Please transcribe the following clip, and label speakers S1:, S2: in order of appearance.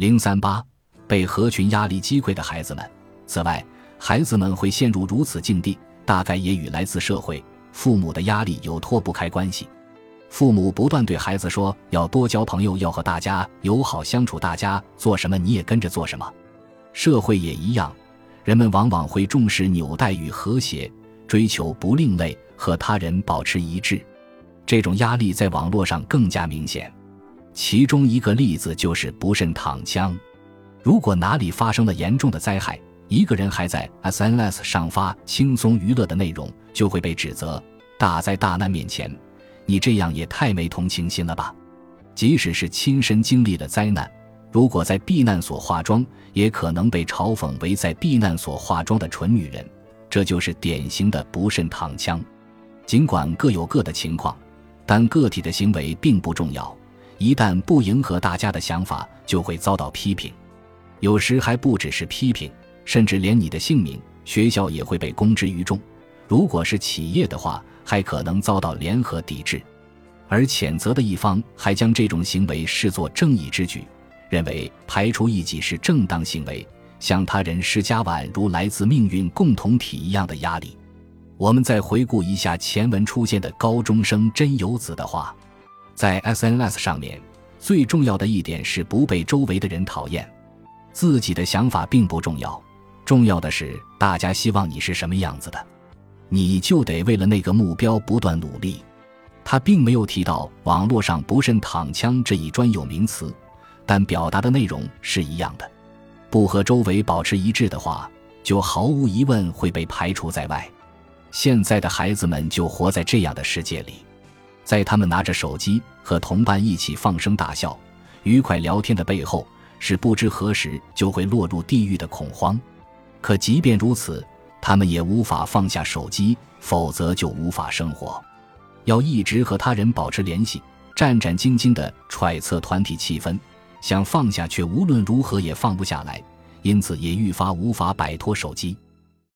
S1: 零三八，被合群压力击溃的孩子们。此外，孩子们会陷入如此境地，大概也与来自社会、父母的压力有脱不开关系。父母不断对孩子说要多交朋友，要和大家友好相处，大家做什么你也跟着做什么。社会也一样，人们往往会重视纽带与和谐，追求不另类，和他人保持一致。这种压力在网络上更加明显。其中一个例子就是不慎躺枪。如果哪里发生了严重的灾害，一个人还在 SNS 上发轻松娱乐的内容，就会被指责。大灾大难面前，你这样也太没同情心了吧！即使是亲身经历了灾难，如果在避难所化妆，也可能被嘲讽为在避难所化妆的蠢女人。这就是典型的不慎躺枪。尽管各有各的情况，但个体的行为并不重要。一旦不迎合大家的想法，就会遭到批评，有时还不只是批评，甚至连你的姓名、学校也会被公之于众。如果是企业的话，还可能遭到联合抵制，而谴责的一方还将这种行为视作正义之举，认为排除异己是正当行为，向他人施加宛如来自命运共同体一样的压力。我们再回顾一下前文出现的高中生真由子的话。在 SNS 上面，最重要的一点是不被周围的人讨厌。自己的想法并不重要，重要的是大家希望你是什么样子的，你就得为了那个目标不断努力。他并没有提到网络上不慎躺枪这一专有名词，但表达的内容是一样的。不和周围保持一致的话，就毫无疑问会被排除在外。现在的孩子们就活在这样的世界里。在他们拿着手机和同伴一起放声大笑、愉快聊天的背后，是不知何时就会落入地狱的恐慌。可即便如此，他们也无法放下手机，否则就无法生活。要一直和他人保持联系，战战兢兢地揣测团体气氛，想放下却无论如何也放不下来，因此也愈发无法摆脱手机。